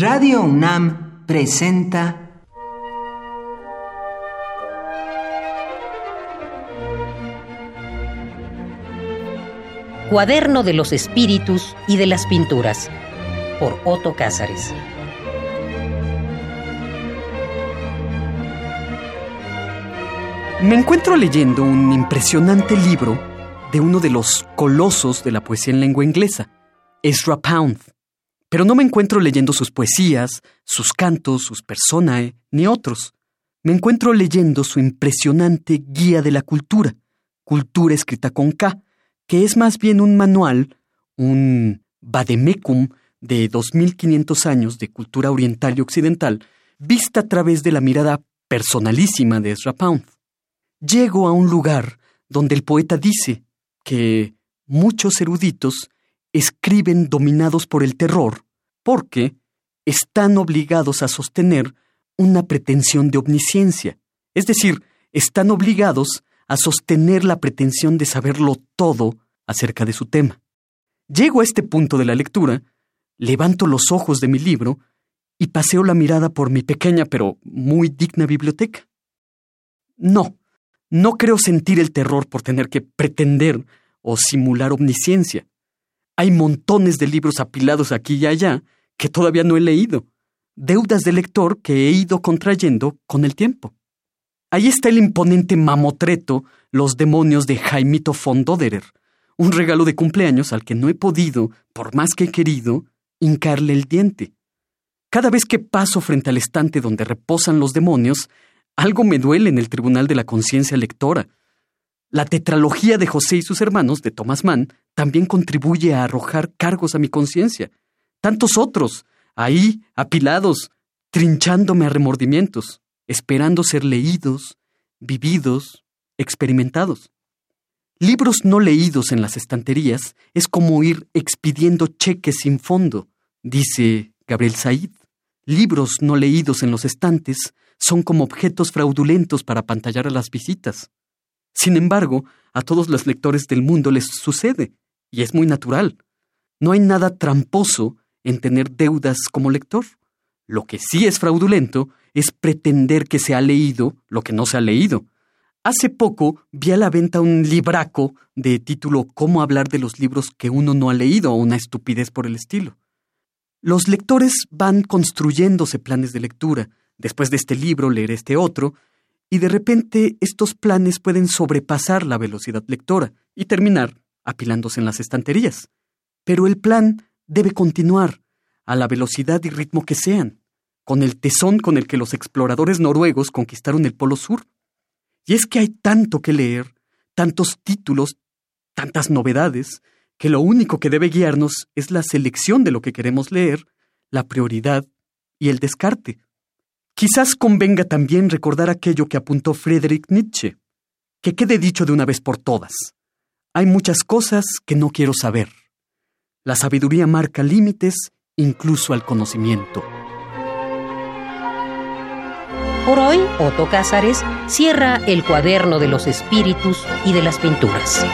Radio UNAM presenta Cuaderno de los Espíritus y de las Pinturas por Otto Cázares. Me encuentro leyendo un impresionante libro de uno de los colosos de la poesía en lengua inglesa, Ezra Pound. Pero no me encuentro leyendo sus poesías, sus cantos, sus personae, ni otros. Me encuentro leyendo su impresionante Guía de la Cultura, cultura escrita con K, que es más bien un manual, un vademecum de 2500 años de cultura oriental y occidental, vista a través de la mirada personalísima de Ezra Pound llego a un lugar donde el poeta dice que muchos eruditos escriben dominados por el terror porque están obligados a sostener una pretensión de omnisciencia, es decir, están obligados a sostener la pretensión de saberlo todo acerca de su tema. Llego a este punto de la lectura, levanto los ojos de mi libro y paseo la mirada por mi pequeña pero muy digna biblioteca. No, no creo sentir el terror por tener que pretender o simular omnisciencia. Hay montones de libros apilados aquí y allá que todavía no he leído, deudas de lector que he ido contrayendo con el tiempo. Ahí está el imponente mamotreto Los demonios de Jaimito von Doderer, un regalo de cumpleaños al que no he podido, por más que he querido, hincarle el diente. Cada vez que paso frente al estante donde reposan los demonios, algo me duele en el Tribunal de la Conciencia Lectora. La tetralogía de José y sus hermanos de Thomas Mann también contribuye a arrojar cargos a mi conciencia. Tantos otros, ahí, apilados, trinchándome a remordimientos, esperando ser leídos, vividos, experimentados. Libros no leídos en las estanterías es como ir expidiendo cheques sin fondo, dice Gabriel Said. Libros no leídos en los estantes son como objetos fraudulentos para pantallar a las visitas. Sin embargo, a todos los lectores del mundo les sucede, y es muy natural. No hay nada tramposo en tener deudas como lector. Lo que sí es fraudulento es pretender que se ha leído lo que no se ha leído. Hace poco vi a la venta un libraco de título Cómo hablar de los libros que uno no ha leído o una estupidez por el estilo. Los lectores van construyéndose planes de lectura, después de este libro leer este otro, y de repente estos planes pueden sobrepasar la velocidad lectora y terminar apilándose en las estanterías. Pero el plan debe continuar, a la velocidad y ritmo que sean, con el tesón con el que los exploradores noruegos conquistaron el Polo Sur. Y es que hay tanto que leer, tantos títulos, tantas novedades, que lo único que debe guiarnos es la selección de lo que queremos leer, la prioridad y el descarte. Quizás convenga también recordar aquello que apuntó Friedrich Nietzsche. Que quede dicho de una vez por todas. Hay muchas cosas que no quiero saber. La sabiduría marca límites incluso al conocimiento. Por hoy, Otto Cázares cierra el cuaderno de los espíritus y de las pinturas.